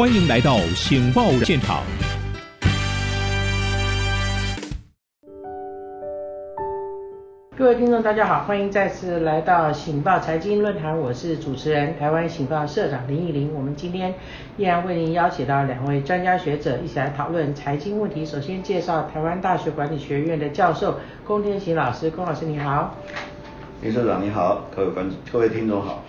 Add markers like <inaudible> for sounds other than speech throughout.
欢迎来到《醒报》现场。各位听众，大家好，欢迎再次来到《醒报财经论坛》，我是主持人台湾醒报社长林义林。我们今天依然为您邀请到两位专家学者一起来讨论财经问题。首先介绍台湾大学管理学院的教授龚天行老师，龚老师你好。林社长你好，各位观各位听众好。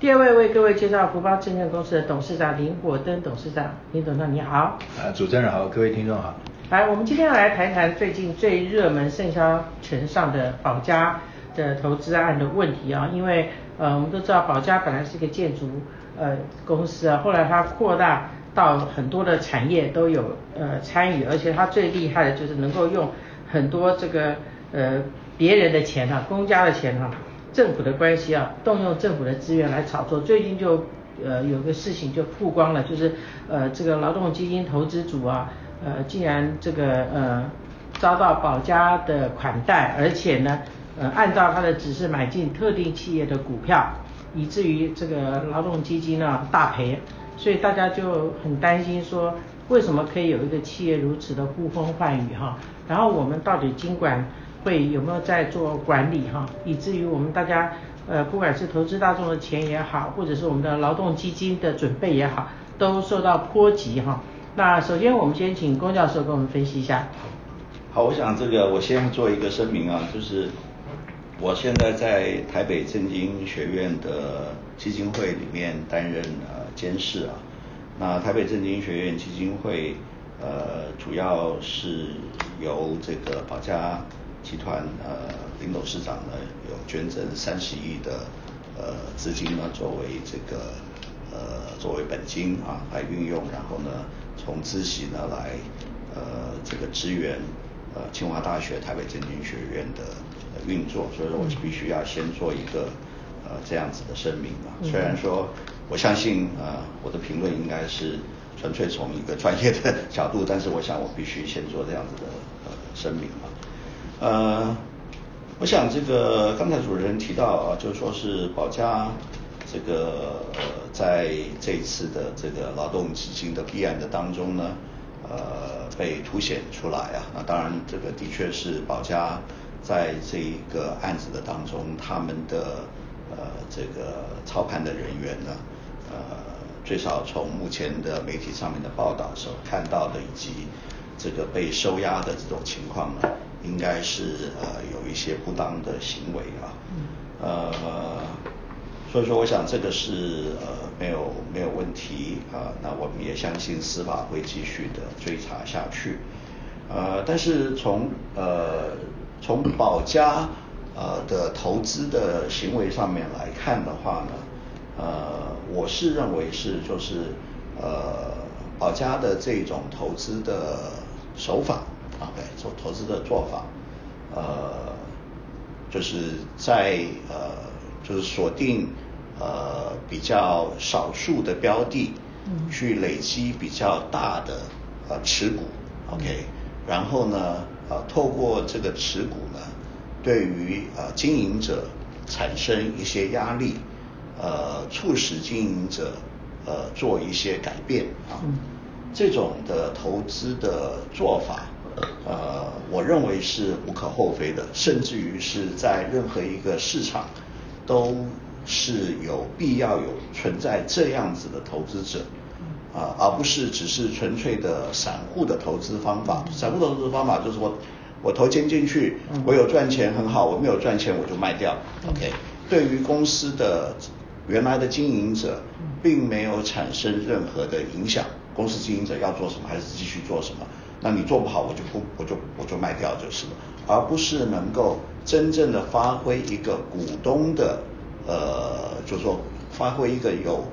第二位为各位介绍福邦证券公司的董事长林火登董事长，林董事长你好。啊，主持人好，各位听众好。来，我们今天要来谈谈最近最热门、盛销全上的保家的投资案的问题啊，因为呃，我们都知道保家本来是一个建筑呃公司啊，后来它扩大到很多的产业都有呃参与，而且它最厉害的就是能够用很多这个呃别人的钱啊，公家的钱哈、啊，政府的关系啊，动用政府的资源来炒作。最近就呃有个事情就曝光了，就是呃这个劳动基金投资组啊。呃，竟然这个呃遭到保家的款待，而且呢，呃按照他的指示买进特定企业的股票，以至于这个劳动基金呢大赔，所以大家就很担心说，为什么可以有一个企业如此的呼风唤雨哈？然后我们到底经管会有没有在做管理哈？以至于我们大家呃不管是投资大众的钱也好，或者是我们的劳动基金的准备也好，都受到波及哈。那首先，我们先请龚教授给我们分析一下。好，我想这个我先做一个声明啊，就是我现在在台北政经学院的基金会里面担任呃监事啊。那台北政经学院基金会呃主要是由这个保家集团呃林董事长呢有捐赠三十亿的呃资金呢作为这个呃作为本金啊来运用，然后呢。从孳息呢来，呃，这个支援呃清华大学台北政经学院的运作，所以说我必须要先做一个呃这样子的声明嘛。虽然说我相信呃我的评论应该是纯粹从一个专业的角度，但是我想我必须先做这样子的呃声明嘛。呃，我想这个刚才主持人提到啊，就是说是宝佳。这个，在这一次的这个劳动基金的弊案的当中呢，呃，被凸显出来啊。那当然，这个的确是宝佳在这一个案子的当中，他们的呃这个操盘的人员呢，呃，最少从目前的媒体上面的报道所看到的，以及这个被收押的这种情况呢，应该是呃有一些不当的行为啊，呃。所以说，我想这个是呃没有没有问题啊，那我们也相信司法会继续的追查下去，呃，但是从呃从宝佳呃的投资的行为上面来看的话呢，呃，我是认为是就是呃宝家的这种投资的手法啊，对，做投资的做法，呃，就是在呃。就是锁定呃比较少数的标的，嗯，去累积比较大的呃持股，OK，然后呢呃透过这个持股呢，对于呃经营者产生一些压力，呃促使经营者呃做一些改变啊，嗯，这种的投资的做法，呃我认为是无可厚非的，甚至于是在任何一个市场。都是有必要有存在这样子的投资者，啊，而不是只是纯粹的散户的投资方法。散户投资方法就是我我投钱进去，我有赚钱很好，我没有赚钱我就卖掉。OK，对于公司的原来的经营者，并没有产生任何的影响。公司经营者要做什么还是继续做什么，那你做不好我就不我就我就卖掉就是了，而不是能够。真正的发挥一个股东的，呃，就是说发挥一个有，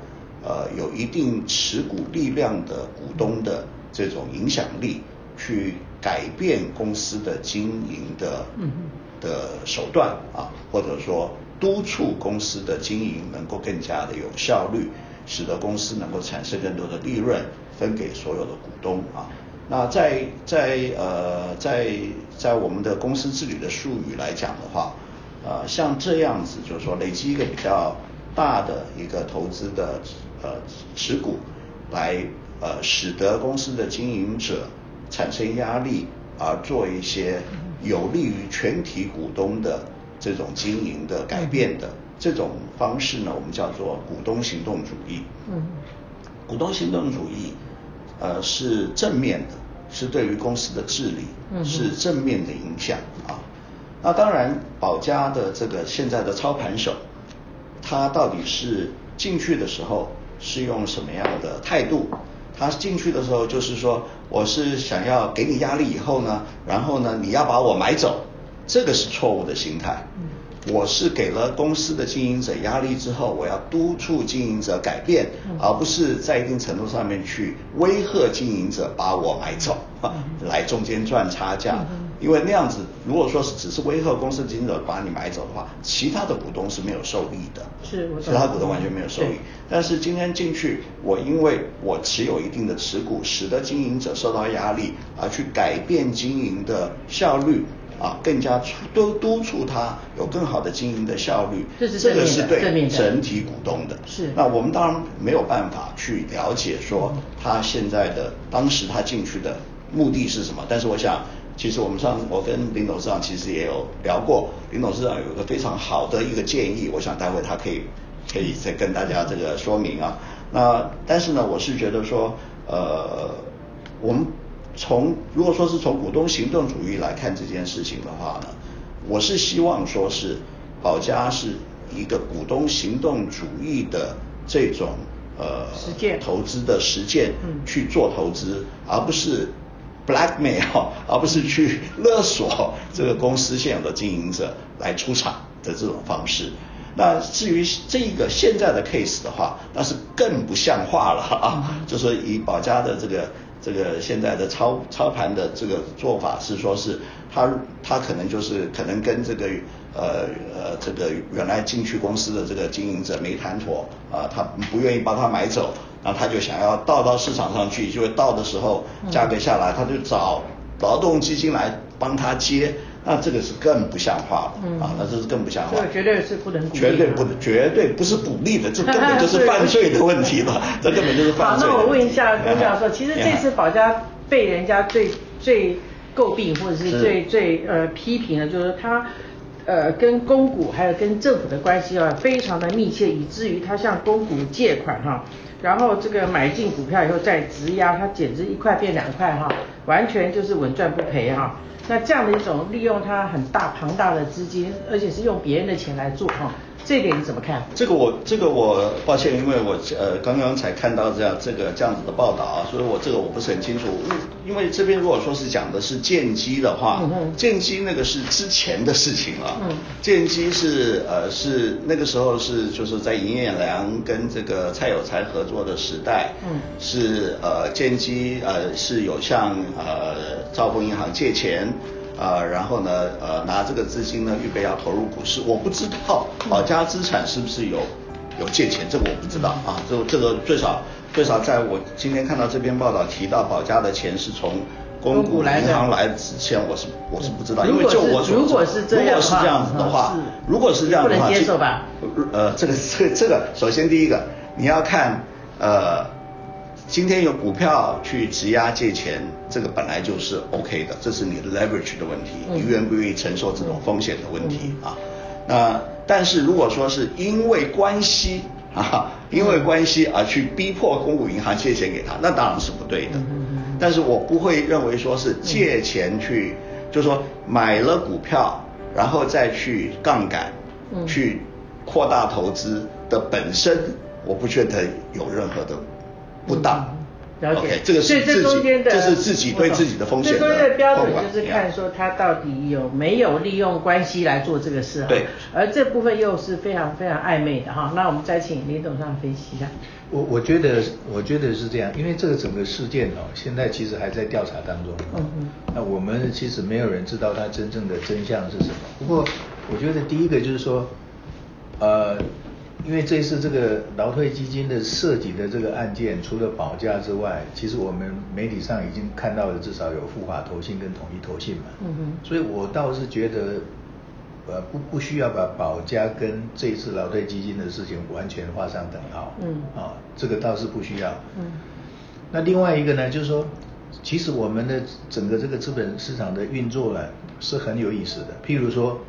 呃，有一定持股力量的股东的这种影响力，去改变公司的经营的，的手段啊，或者说督促公司的经营能够更加的有效率，使得公司能够产生更多的利润分给所有的股东啊。那在在呃在在我们的公司治理的术语来讲的话，呃像这样子就是说累积一个比较大的一个投资的呃持股，来呃使得公司的经营者产生压力，而做一些有利于全体股东的这种经营的改变的这种方式呢，我们叫做股东行动主义。嗯，股东行动主义，呃，是正面的，是对于公司的治理是正面的影响啊。那当然，保家的这个现在的操盘手，他到底是进去的时候是用什么样的态度？他进去的时候就是说，我是想要给你压力以后呢，然后呢，你要把我买走，这个是错误的心态。我是给了公司的经营者压力之后，我要督促经营者改变，而不是在一定程度上面去威吓经营者把我买走，来中间赚差价。因为那样子，如果说是只是威吓公司经营者把你买走的话，其他的股东是没有受益的。是，其他股东完全没有受益。但是今天进去，我因为我持有一定的持股，使得经营者受到压力，而去改变经营的效率。啊，更加督督促他有更好的经营的效率，这是这个是对整体股东的。是。那我们当然没有办法去了解说他现在的当时他进去的目的是什么，但是我想，其实我们上我跟林董事长其实也有聊过，林董事长有一个非常好的一个建议，我想待会他可以可以再跟大家这个说明啊。那但是呢，我是觉得说，呃，我们。从如果说是从股东行动主义来看这件事情的话呢，我是希望说是保家是一个股东行动主义的这种呃实践投资的实践去做投资，嗯、而不是 blackmail，而不是去 <laughs> 勒索这个公司现有的经营者来出场的这种方式。那至于这个现在的 case 的话，那是更不像话了啊！嗯、就是以保家的这个。这个现在的操操盘的这个做法是说，是他他可能就是可能跟这个呃呃这个原来进去公司的这个经营者没谈妥啊，他不愿意帮他买走，然后他就想要倒到市场上去，就会倒的时候价格下来，他就找劳动基金来帮他接。那这个是更不像话了，嗯、啊，那这是更不像话。这个绝对是不能鼓励。绝对不，绝对不是鼓励的，这根本就是犯罪的问题了，<laughs> 这根本就是犯罪。好，那我问一下龚教授，其实这次保家被人家最最诟病或者是最是最呃批评的，就是他呃跟公股还有跟政府的关系啊非常的密切，以至于他向公股借款哈，然后这个买进股票以后再质押，他简直一块变两块哈，完全就是稳赚不赔哈。那这样的一种利用他很大庞大的资金，而且是用别人的钱来做哈，这一点你怎么看？这个我这个我抱歉，因为我呃刚刚才看到这样这个这样子的报道啊，所以我这个我不是很清楚。因为这边如果说是讲的是建机的话，建机那个是之前的事情了。嗯，建机是呃是那个时候是就是在营业良跟这个蔡有才合作的时代。嗯，是呃建机呃是有向呃兆丰银行借钱。啊、呃，然后呢，呃，拿这个资金呢，预备要投入股市。我不知道保家资产是不是有有借钱，这个我不知道啊。这这个最少最少在我今天看到这篇报道提到保家的钱是从公股银行来之前，我是我是不知道，因为就我所如果是这样子的话，如果是这样的话，不能接受吧？呃，这个这这个，首先第一个你要看呃。今天有股票去质押借钱，这个本来就是 OK 的，这是你的 leverage 的问题，你愿不愿意承受这种风险的问题啊？那但是如果说是因为关系啊，因为关系而去逼迫公股银行借钱给他，那当然是不对的。但是我不会认为说是借钱去，就是说买了股票，然后再去杠杆，去扩大投资的本身，我不觉得有任何的。不当，嗯、了解。Okay, 这个是自己，这是自己对自己的风险的。这中间的标准就是看说他到底有没有利用关系来做这个事哈。对。而这部分又是非常非常暧昧的哈。那我们再请林董事长分析一下。我我觉得我觉得是这样，因为这个整个事件哦，现在其实还在调查当中。嗯嗯。那我们其实没有人知道它真正的真相是什么。不过我觉得第一个就是说，呃。因为这次这个劳退基金的涉及的这个案件，除了保价之外，其实我们媒体上已经看到了至少有富华投信跟统一投信嘛。嗯哼。所以我倒是觉得，呃，不不需要把保家跟这次劳退基金的事情完全画上等号。嗯。啊，这个倒是不需要。嗯。那另外一个呢，就是说，其实我们的整个这个资本市场的运作呢是很有意思的。譬如说，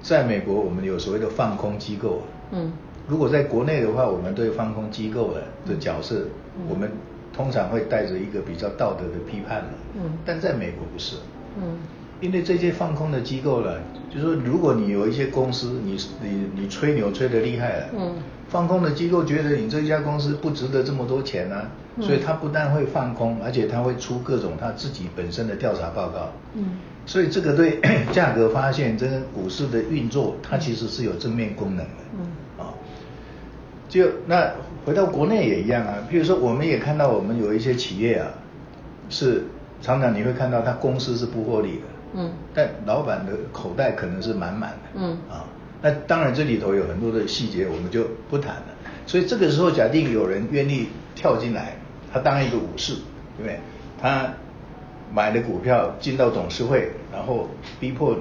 在美国我们有所谓的放空机构，嗯，如果在国内的话，我们对放空机构的的角色，嗯、我们通常会带着一个比较道德的批判，嗯，但在美国不是，嗯。因为这些放空的机构呢，就是说，如果你有一些公司，你你你吹牛吹得厉害了，嗯，放空的机构觉得你这家公司不值得这么多钱啊，嗯，所以他不但会放空，而且他会出各种他自己本身的调查报告，嗯，所以这个对 <coughs> 价格发现，这个股市的运作，它其实是有正面功能的，嗯，啊，就那回到国内也一样啊，比如说，我们也看到我们有一些企业啊，是常常你会看到他公司是不获利的。嗯，但老板的口袋可能是满满的。嗯。啊，那当然这里头有很多的细节，我们就不谈了。所以这个时候，假定有人愿意跳进来，他当一个武士，对不对？他买了股票进到董事会，然后逼迫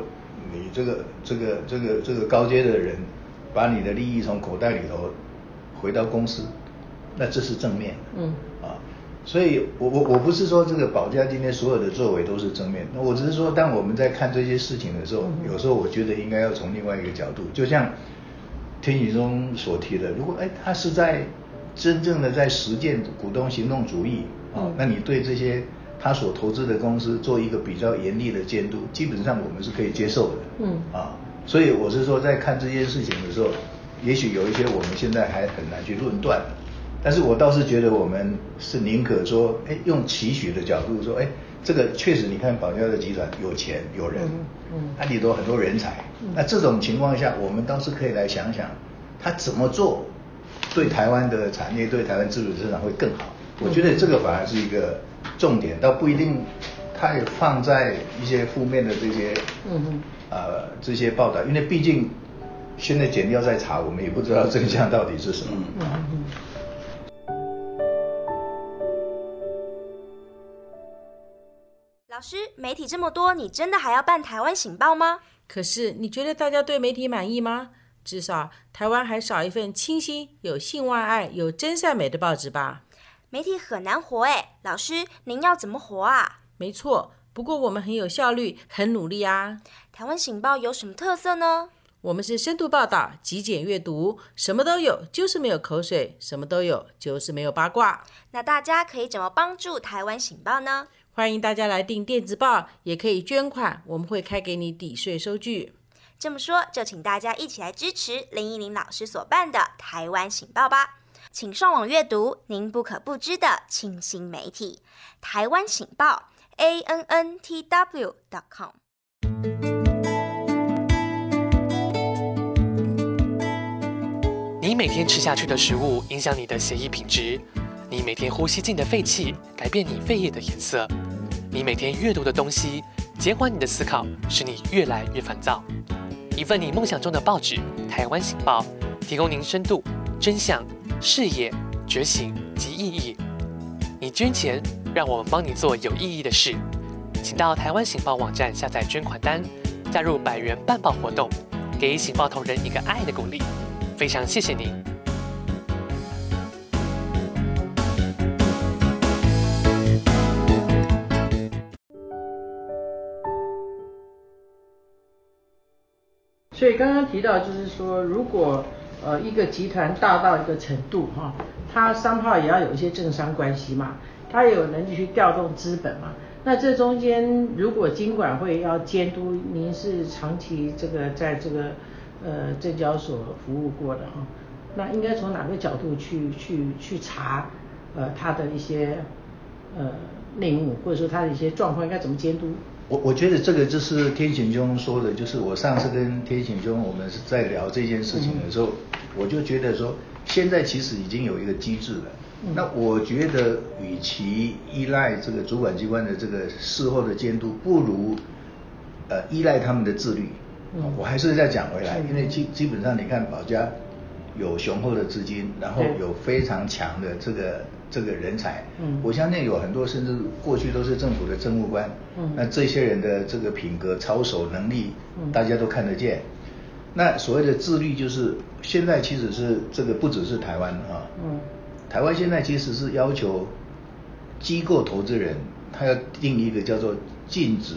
你这个这个这个这个高阶的人把你的利益从口袋里头回到公司，那这是正面的。嗯啊。所以我，我我我不是说这个保家今天所有的作为都是正面，那我只是说，当我们在看这些事情的时候，有时候我觉得应该要从另外一个角度，就像天宇中所提的，如果哎他是在真正的在实践股东行动主义啊，那你对这些他所投资的公司做一个比较严厉的监督，基本上我们是可以接受的。嗯啊，所以我是说，在看这件事情的时候，也许有一些我们现在还很难去论断。但是我倒是觉得，我们是宁可说，哎，用期许的角度说，哎，这个确实，你看保家的集团有钱有人，嗯，它里头很多人才，那这种情况下，我们倒是可以来想想，他怎么做，对台湾的产业，对台湾资本市场会更好。我觉得这个反而是一个重点，倒不一定太放在一些负面的这些，嗯呃，这些报道，因为毕竟现在检调在查，我们也不知道真相到底是什么。嗯嗯老师，媒体这么多，你真的还要办台湾醒报吗？可是你觉得大家对媒体满意吗？至少台湾还少一份清新、有性万爱、有真善美的报纸吧？媒体很难活哎，老师您要怎么活啊？没错，不过我们很有效率，很努力啊。台湾醒报有什么特色呢？我们是深度报道、极简阅读，什么都有，就是没有口水；什么都有，就是没有八卦。那大家可以怎么帮助台湾醒报呢？欢迎大家来订电子报，也可以捐款，我们会开给你抵税收据。这么说，就请大家一起来支持林依林老师所办的台湾醒报吧。请上网阅读您不可不知的清新媒体——台湾醒报，a n n t w dot com。你每天吃下去的食物影响你的血液品质，你每天呼吸进的废气改变你肺液的颜色。你每天阅读的东西，减缓你的思考，使你越来越烦躁。一份你梦想中的报纸《台湾醒报》，提供您深度、真相、视野、觉醒及意义。你捐钱，让我们帮你做有意义的事。请到《台湾醒报》网站下载捐款单，加入百元办报活动，给醒报同仁一个爱的鼓励。非常谢谢您。所以刚刚提到，就是说，如果呃一个集团大到一个程度哈，它商号也要有一些政商关系嘛，它有能力去调动资本嘛。那这中间如果金管会要监督，您是长期这个在这个呃证交所服务过的哈，那应该从哪个角度去去去查呃它的一些呃内幕，或者说它的一些状况应该怎么监督？我我觉得这个就是天显兄说的，就是我上次跟天显兄我们是在聊这件事情的时候，嗯、我就觉得说，现在其实已经有一个机制了。嗯、那我觉得，与其依赖这个主管机关的这个事后的监督，不如呃依赖他们的自律。嗯、我还是再讲回来，嗯、因为基基本上你看保家有雄厚的资金，然后有非常强的这个。这个人才，嗯，我相信有很多甚至过去都是政府的政务官，嗯，那这些人的这个品格、操守能力，嗯，大家都看得见。那所谓的自律，就是现在其实是这个不只是台湾啊，嗯，台湾现在其实是要求机构投资人他要定一个叫做尽职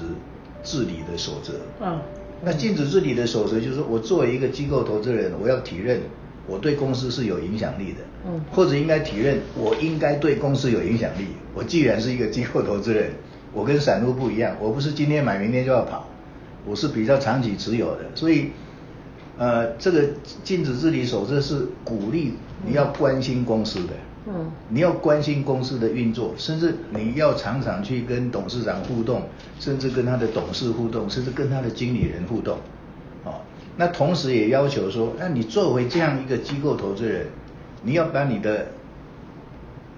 治理的守则。嗯。那禁止治理的守则就是说我作为一个机构投资人，我要体认我对公司是有影响力的。嗯。或者应该体认我应该对公司有影响力。我既然是一个机构投资人，我跟散户不一样，我不是今天买明天就要跑，我是比较长期持有的，所以。呃，这个禁止治理守则是鼓励你要关心公司的，嗯，你要关心公司的运作，甚至你要常常去跟董事长互动，甚至跟他的董事互动，甚至跟他的经理人互动，哦，那同时也要求说，那你作为这样一个机构投资人，你要把你的。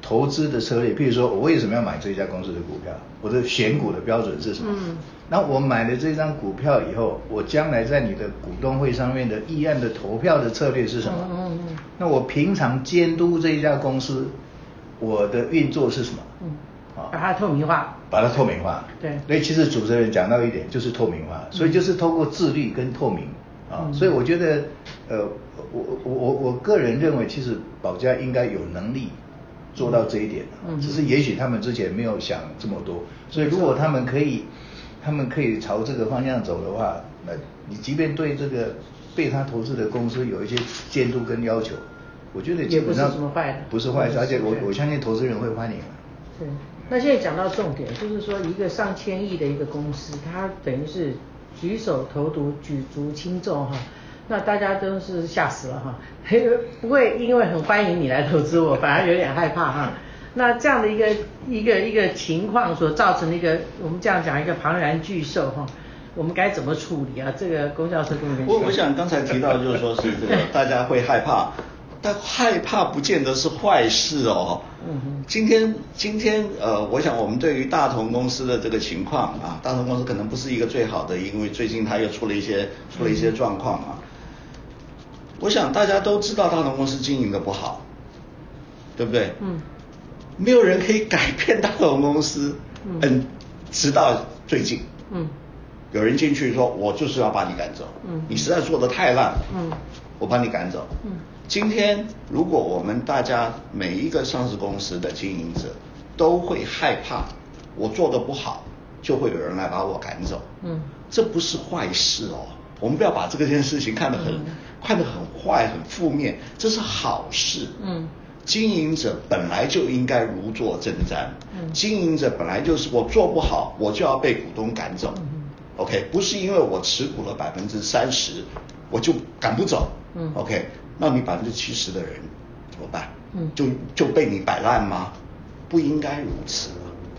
投资的策略，譬如说我为什么要买这家公司的股票？我的选股的标准是什么？嗯，那我买了这张股票以后，我将来在你的股东会上面的议案的投票的策略是什么？嗯嗯嗯。那我平常监督这一家公司，我的运作是什么？嗯，把它透明化。把它透明化。对。所以其实主持人讲到一点，就是透明化。所以就是透过自律跟透明啊。所以我觉得，呃，我我我我个人认为，其实保家应该有能力。做到这一点，只是也许他们之前没有想这么多，所以如果他们可以，他们可以朝这个方向走的话，那你即便对这个被他投资的公司有一些监督跟要求，我觉得基本上不是坏的，不是坏事，而且我我相信投资人会欢迎。对，那现在讲到重点，就是说一个上千亿的一个公司，它等于是举手投足举足轻重哈。那大家都是吓死了哈，<laughs> 不会因为很欢迎你来投资我，反而有点害怕哈。那这样的一个一个一个情况所造成的一个，我们这样讲一个庞然巨兽哈，我们该怎么处理啊？这个龚教授跟你们我我想刚才提到就是说是这个大家会害怕，但害怕不见得是坏事哦。嗯。今天今天呃，我想我们对于大同公司的这个情况啊，大同公司可能不是一个最好的，因为最近它又出了一些出了一些状况啊。我想大家都知道大同公司经营的不好，对不对？嗯。没有人可以改变大同公司。嗯。直到最近。嗯。有人进去说：“我就是要把你赶走。”嗯。你实在做的太烂。嗯。我把你赶走。嗯。今天如果我们大家每一个上市公司的经营者都会害怕，我做得不好，就会有人来把我赶走。嗯。这不是坏事哦。我们不要把这个件事情看得很、嗯、看得很坏、很负面，这是好事。嗯，经营者本来就应该如坐针毡。嗯，经营者本来就是我做不好，我就要被股东赶走。嗯，OK，不是因为我持股了百分之三十，我就赶不走。嗯，OK，那你百分之七十的人怎么办？嗯，就就被你摆烂吗？不应该如此。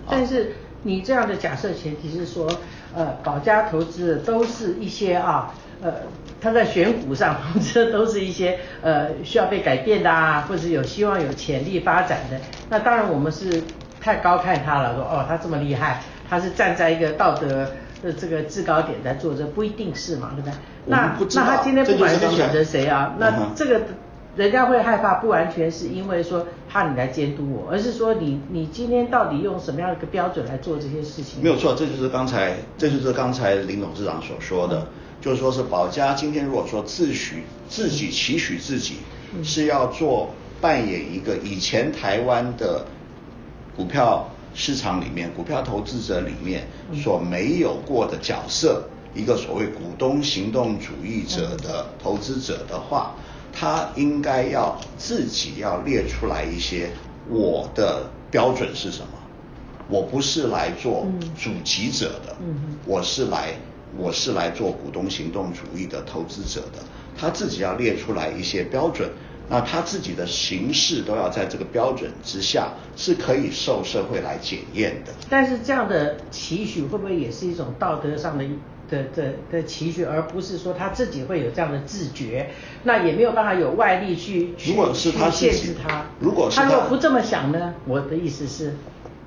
但是你这样的假设前提是说。呃，保家投资的都是一些啊，呃，他在选股上投资的都是一些呃需要被改变的啊，或者有希望有潜力发展的。那当然我们是太高看他了，说哦他这么厉害，他是站在一个道德的这个制高点在做这，不一定是嘛，对不对？那那他今天不管是选择谁啊，那这个。人家会害怕，不完全是因为说怕你来监督我，而是说你你今天到底用什么样的一个标准来做这些事情？没有错，这就是刚才这就是刚才林董事长所说的，嗯、就是说是保家今天如果说自诩自己期许自己是要做扮演一个以前台湾的股票市场里面股票投资者里面所没有过的角色，一个所谓股东行动主义者的投资者的话。他应该要自己要列出来一些我的标准是什么？我不是来做主集者的，我是来我是来做股东行动主义的投资者的。他自己要列出来一些标准，那他自己的形式都要在这个标准之下，是可以受社会来检验的。但是这样的期许会不会也是一种道德上的？的的的期许，而不是说他自己会有这样的自觉，那也没有办法有外力去去如果是他限制他。如果是他，他如果不这么想呢？我的意思是，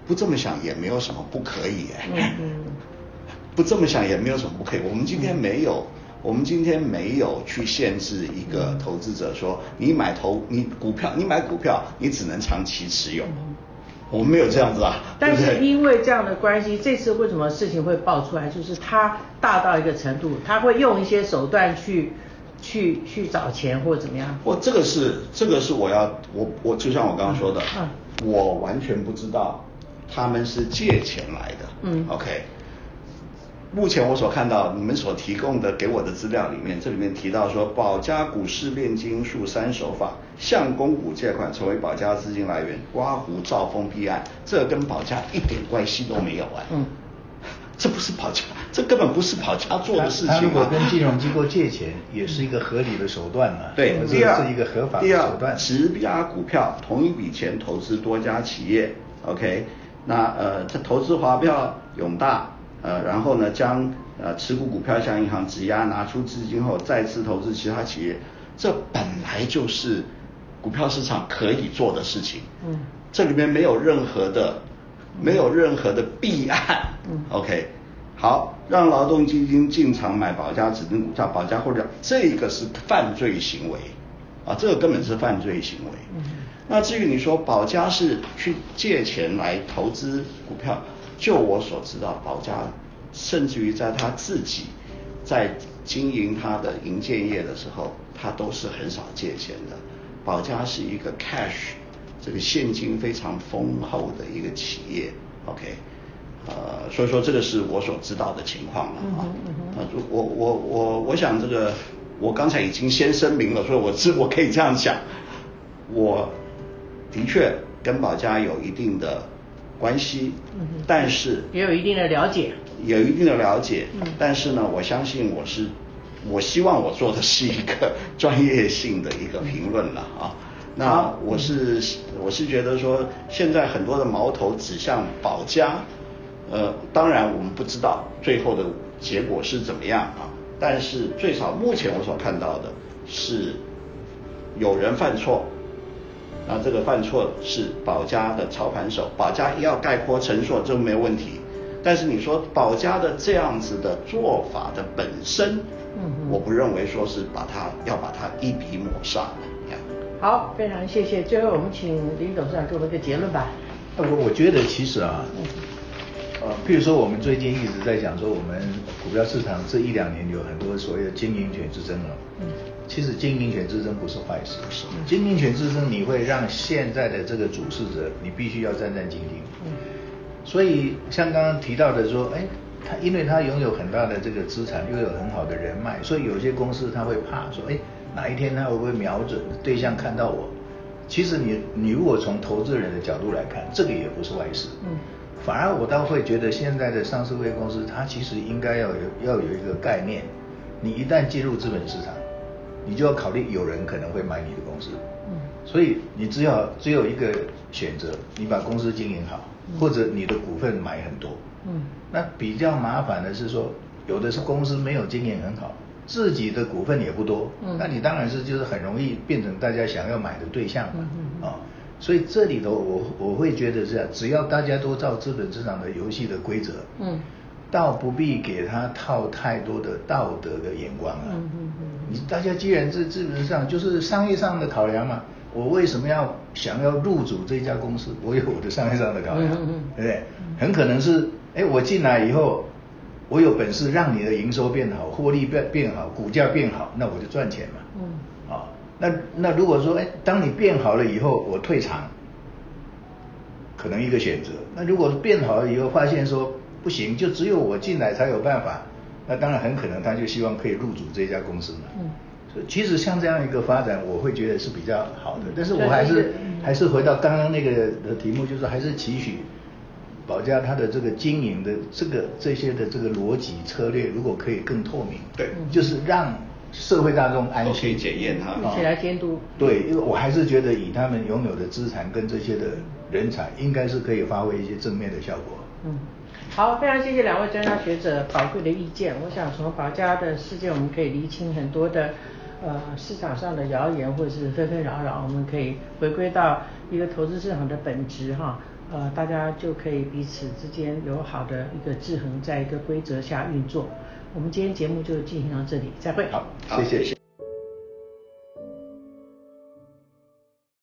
不这么想也没有什么不可以哎。嗯嗯。<laughs> 不这么想也没有什么不可以。我们今天没有，嗯、我们今天没有去限制一个投资者说，你买投你股票，你买股票，你只能长期持有。嗯我们没有这样子啊，但是因为这样的关系，这次为什么事情会爆出来？就是他大到一个程度，他会用一些手段去去去找钱或者怎么样。我这个是这个是我要我我就像我刚刚说的，嗯，我完全不知道他们是借钱来的。嗯，OK。目前我所看到你们所提供的给我的资料里面，这里面提到说，保家股市炼金术三手法，向公股借款成为保家资金来源，刮胡兆丰弊案，这跟保家一点关系都没有啊。嗯。这不是保家，这根本不是保家做的事情。他如果跟金融机构借钱，也是一个合理的手段嘛。对，第二是一个合法的手段。质押股票，同一笔钱投资多家企业，OK，那呃，这投资华票永大，呃，然后呢，将呃持股股票向银行质押，拿出资金后再次投资其他企业，这本来就是股票市场可以做的事情。嗯，这里面没有任何的。没有任何的弊案，嗯，OK，好，让劳动基金进场买保家指定股票，保家或者，这个是犯罪行为，啊，这个根本是犯罪行为。嗯，那至于你说保家是去借钱来投资股票，就我所知道，保家甚至于在他自己在经营他的营建业的时候，他都是很少借钱的。保家是一个 cash。这个现金非常丰厚的一个企业，OK，呃，所以说这个是我所知道的情况了啊。啊，我我我我想这个我刚才已经先声明了，所以我知 <laughs> 我可以这样讲，我的确跟保家有一定的关系，但是也有一定的了解，有一定的了解，但是呢，我相信我是我希望我做的是一个专业性的一个评论了啊。那我是我是觉得说，现在很多的矛头指向保家，呃，当然我们不知道最后的结果是怎么样啊，但是最少目前我所看到的是有人犯错，那这个犯错是保家的操盘手，保家要概括陈述这没有问题，但是你说保家的这样子的做法的本身，嗯，我不认为说是把它要把它一笔抹煞。好，非常谢谢。最后，我们请林董事长给我们一个结论吧。我我觉得其实啊，呃，譬如说我们最近一直在讲说，我们股票市场这一两年有很多所谓的经营权之争了。嗯。其实经营权之争不是坏事，是经营权之争，你会让现在的这个主事者，你必须要战战兢兢。嗯。所以像刚刚提到的说，哎，他因为他拥有很大的这个资产，又有很好的人脉，所以有些公司他会怕说，哎。哪一天他会不会瞄准对象看到我？其实你你如果从投资人的角度来看，这个也不是坏事。嗯。反而我倒会觉得现在的上市会公司，它其实应该要有要有一个概念，你一旦进入资本市场，你就要考虑有人可能会买你的公司。嗯。所以你只要只有一个选择，你把公司经营好，或者你的股份买很多。嗯。那比较麻烦的是说，有的是公司没有经营很好。自己的股份也不多，嗯，那你当然是就是很容易变成大家想要买的对象嘛，啊、嗯哦，所以这里头我我会觉得是，只要大家都照资本市场的游戏的规则，嗯，倒不必给他套太多的道德的眼光啊，嗯嗯嗯，你大家既然是资本上就是商业上的考量嘛，我为什么要想要入主这家公司？我有我的商业上的考量，嗯嗯，对不对？很可能是，哎，我进来以后。我有本事让你的营收变好，获利变变好，股价变好，那我就赚钱嘛。嗯。那那如果说，哎，当你变好了以后，我退场，可能一个选择。那如果变好了以后，发现说不行，就只有我进来才有办法，那当然很可能他就希望可以入主这家公司嘛。嗯。所以其实像这样一个发展，我会觉得是比较好的。但是我还是还是回到刚刚那个的题目，就是还是期许。保家它的这个经营的这个这些的这个逻辑策略，如果可以更透明，对，就是让社会大众安心检验它，一起来监督。对，因为我还是觉得以他们拥有的资产跟这些的人才，应该是可以发挥一些正面的效果。嗯，好，非常谢谢两位专家学者宝贵的意见。我想从保家的事件，我们可以厘清很多的呃市场上的谣言或者是纷纷扰扰，我们可以回归到一个投资市场的本质哈。呃，大家就可以彼此之间有好的一个制衡，在一个规则下运作。我们今天节目就进行到这里，再会。好，谢谢。